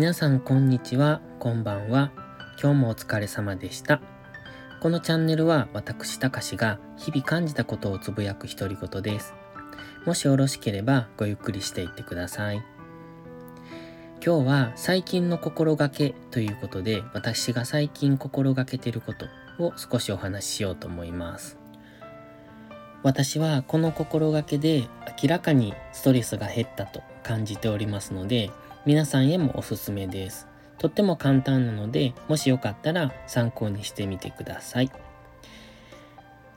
皆さんこんにちは、こんばんは。今日もお疲れ様でした。このチャンネルは私たかしが日々感じたことをつぶやく独り言です。もしよろしければごゆっくりしていってください。今日は最近の心がけということで私が最近心がけてることを少しお話ししようと思います。私はこの心がけで明らかにストレスが減ったと感じておりますので皆さんへもおすすめです。とっても簡単なのでもしよかったら参考にしてみてください。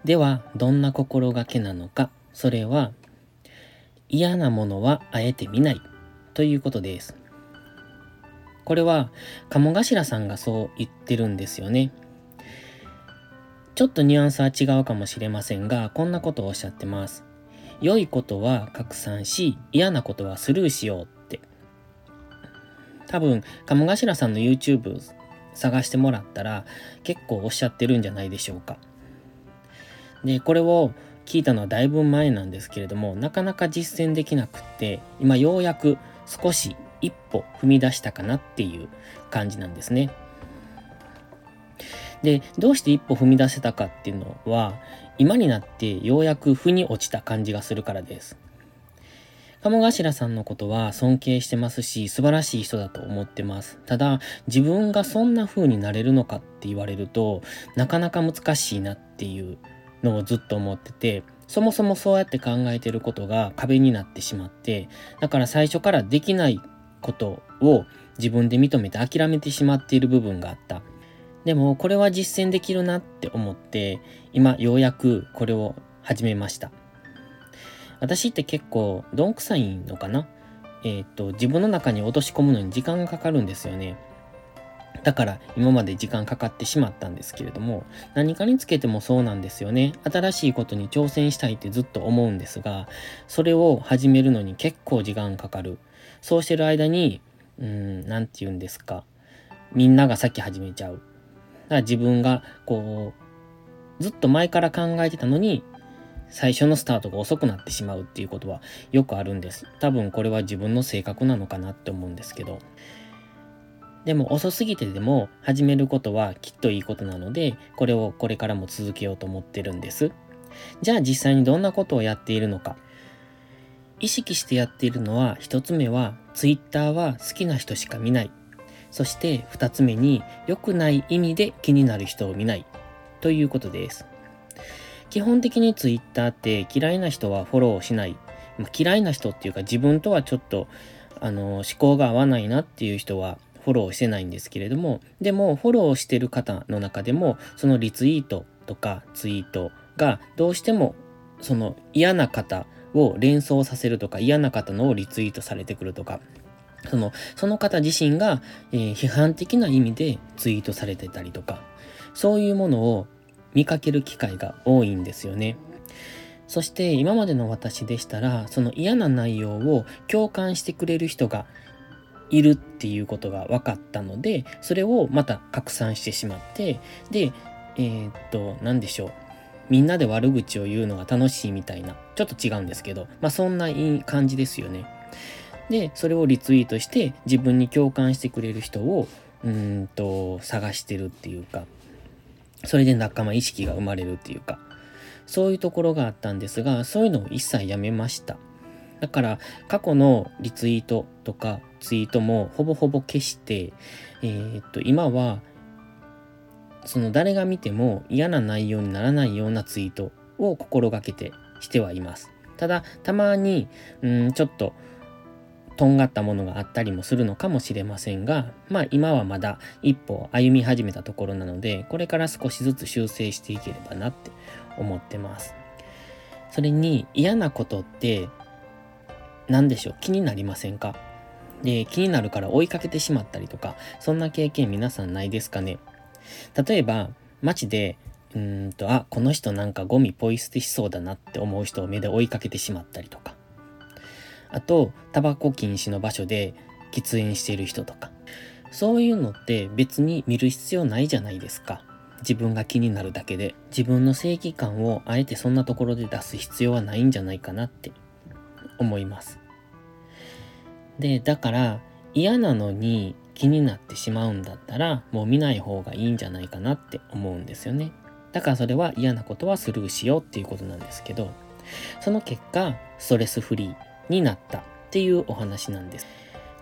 ではどんな心がけなのかそれは嫌なものはあえて見ないということです。これは鴨頭さんがそう言ってるんですよね。ちょっとニュアンスは違うかもしれませんが、こんなことをおっしゃってます。良いことは拡散し、嫌なことはスルーしよう。多分、鴨頭さんの YouTube 探してもらったら結構おっしゃってるんじゃないでしょうか。で、これを聞いたのはだいぶ前なんですけれども、なかなか実践できなくって、今ようやく少し一歩踏み出したかなっていう感じなんですね。で、どうして一歩踏み出せたかっていうのは、今になってようやく腑に落ちた感じがするからです。鴨頭さんのことは尊敬してますし、素晴らしい人だと思ってます。ただ、自分がそんな風になれるのかって言われると、なかなか難しいなっていうのをずっと思ってて、そもそもそうやって考えてることが壁になってしまって、だから最初からできないことを自分で認めて諦めてしまっている部分があった。でもこれは実践できるなって思って今ようやくこれを始めました。私って結構どんくさいのかな？えっ、と自分の中に落とし込むのに時間がかかるんですよね。だから今まで時間かかってしまったんですけれども何かにつけてもそうなんですよね。新しいことに挑戦したいってずっと思うんですがそれを始めるのに結構時間かかる。そうしてる間にうーん何て言うんですか？みんなが先始めちゃうだ。から自分がこうずっと前から考えてたのに最初のスタートが遅くなってしまうっていうことはよくあるんです。多分これは自分の性格なのかなって思うんですけど。でも遅すぎてでも始めることはきっといいことなので、これをこれからも続けようと思ってるんです。じゃあ実際にどんなことをやっているのか。意識してやっているのは一つ目は Twitter は好きな人しか見ないそして2つ目に良くない意味で気になる人を見ないということです。基本的に Twitter って嫌いな人はフォローしない。まあ、嫌いな人っていうか自分とはちょっとあの思考が合わないなっていう人はフォローしてないんですけれども、でもフォローしてる方の中でもそのリツイートとかツイートがどうしてもその嫌な方を連想させるとか嫌な方のをリツイートされてくるとかその、その方自身が、えー、批判的な意味でツイートされてたりとか、そういうものを見かける機会が多いんですよね。そして今までの私でしたら、その嫌な内容を共感してくれる人がいるっていうことが分かったので、それをまた拡散してしまって、で、えー、っと、何でしょう。みんなで悪口を言うのが楽しいみたいな、ちょっと違うんですけど、まあそんないい感じですよね。で、それをリツイートして自分に共感してくれる人をうんと探してるっていうか、それで仲間意識が生まれるっていうか、そういうところがあったんですが、そういうのを一切やめました。だから過去のリツイートとかツイートもほぼほぼ消して、えー、っと今はその誰が見ても嫌な内容にならないようなツイートを心がけてしてはいます。ただたまにうんちょっととんがったものがあったりもするのかもしれませんが、まあ今はまだ一歩歩み始めたところなので、これから少しずつ修正していければなって思ってます。それに嫌なことって何でしょう？気になりませんか？で、気になるから追いかけてしまったりとか、そんな経験皆さんないですかね？例えば、街で、うんと、あ、この人なんかゴミポイ捨てしそうだなって思う人を目で追いかけてしまったりとか。あと、タバコ禁止の場所で喫煙している人とか。そういうのって別に見る必要ないじゃないですか。自分が気になるだけで。自分の正義感をあえてそんなところで出す必要はないんじゃないかなって思います。で、だから嫌なのに気になってしまうんだったら、もう見ない方がいいんじゃないかなって思うんですよね。だからそれは嫌なことはスルーしようっていうことなんですけど、その結果、ストレスフリーになったっていうお話なんです。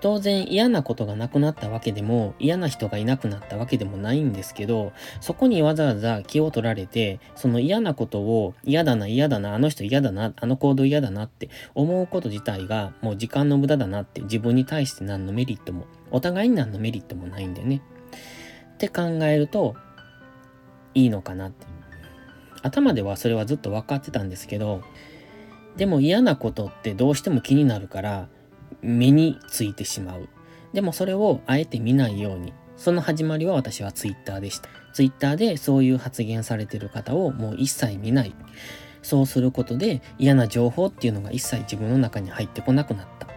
当然嫌なことがなくなったわけでも嫌な人がいなくなったわけでもないんですけど、そこにわざわざ気を取られて、その嫌なことを嫌だな嫌だな、あの人嫌だな、あの行動嫌だなって思うこと自体がもう時間の無駄だなって自分に対して何のメリットも、お互いに何のメリットもないんでね。って考えるといいのかなって。頭ではそれはずっと分かってたんですけど、でも嫌なことってどうしても気になるから、目についてしまう。でもそれをあえて見ないように。その始まりは私はツイッターでした。ツイッターでそういう発言されてる方をもう一切見ない。そうすることで嫌な情報っていうのが一切自分の中に入ってこなくなった。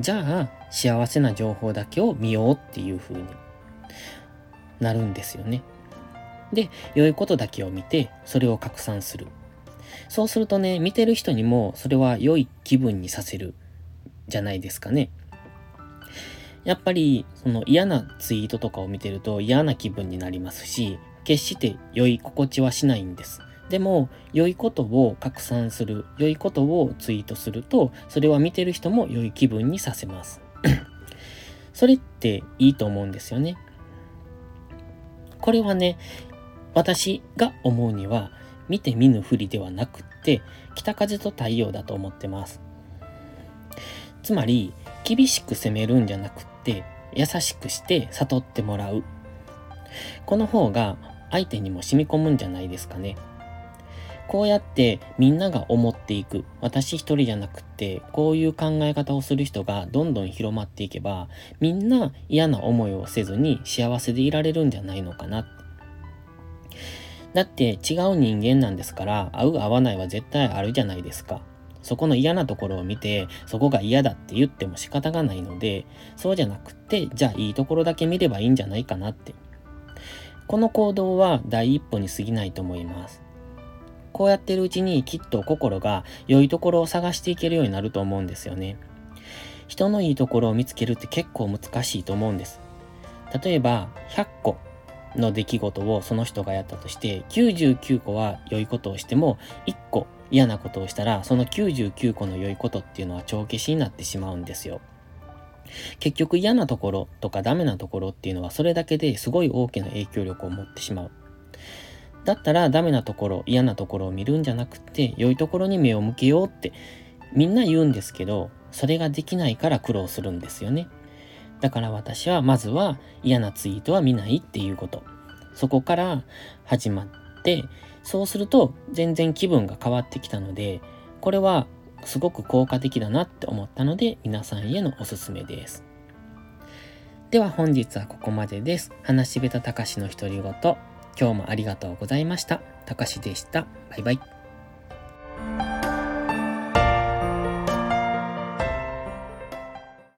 じゃあ幸せな情報だけを見ようっていう風になるんですよね。で、良いことだけを見てそれを拡散する。そうするとね、見てる人にもそれは良い気分にさせるじゃないですかね。やっぱり、その嫌なツイートとかを見てると嫌な気分になりますし、決して良い心地はしないんです。でも、良いことを拡散する、良いことをツイートすると、それは見てる人も良い気分にさせます。それっていいと思うんですよね。これはね、私が思うには、見て見ぬふりではなくって、北風と太陽だと思ってます。つまり、厳しく責めるんじゃなくって、優しくして悟ってもらう。この方が相手にも染み込むんじゃないですかね。こうやってみんなが思っていく。私一人じゃなくって、こういう考え方をする人がどんどん広まっていけば、みんな嫌な思いをせずに幸せでいられるんじゃないのかな。だって違う人間なんですから、合う合わないは絶対あるじゃないですか。そこの嫌なところを見て、そこが嫌だって言っても仕方がないので、そうじゃなくて、じゃあいいところだけ見ればいいんじゃないかなって。この行動は第一歩に過ぎないと思います。こうやってるうちにきっと心が良いところを探していけるようになると思うんですよね。人のいいところを見つけるって結構難しいと思うんです。例えば、100個の出来事をその人がやったとして、99個は良いことをしても、1個嫌なことをしたら、その99個の良いことっていうのは帳消しになってしまうんですよ。結局嫌なところとかダメなところっていうのはそれだけですごい大きな影響力を持ってしまう。だったらダメなところ、嫌なところを見るんじゃなくて、良いところに目を向けようってみんな言うんですけど、それができないから苦労するんですよね。だから私はまずは嫌なツイートは見ないっていうこと。そこから始まって、そうすると全然気分が変わってきたので、これはすごく効果的だなって思ったので皆さんへのおすすめです。では本日はここまでです。話し下手たかしの独り言。今日もありがとうございました。たかしでした。バイバイ。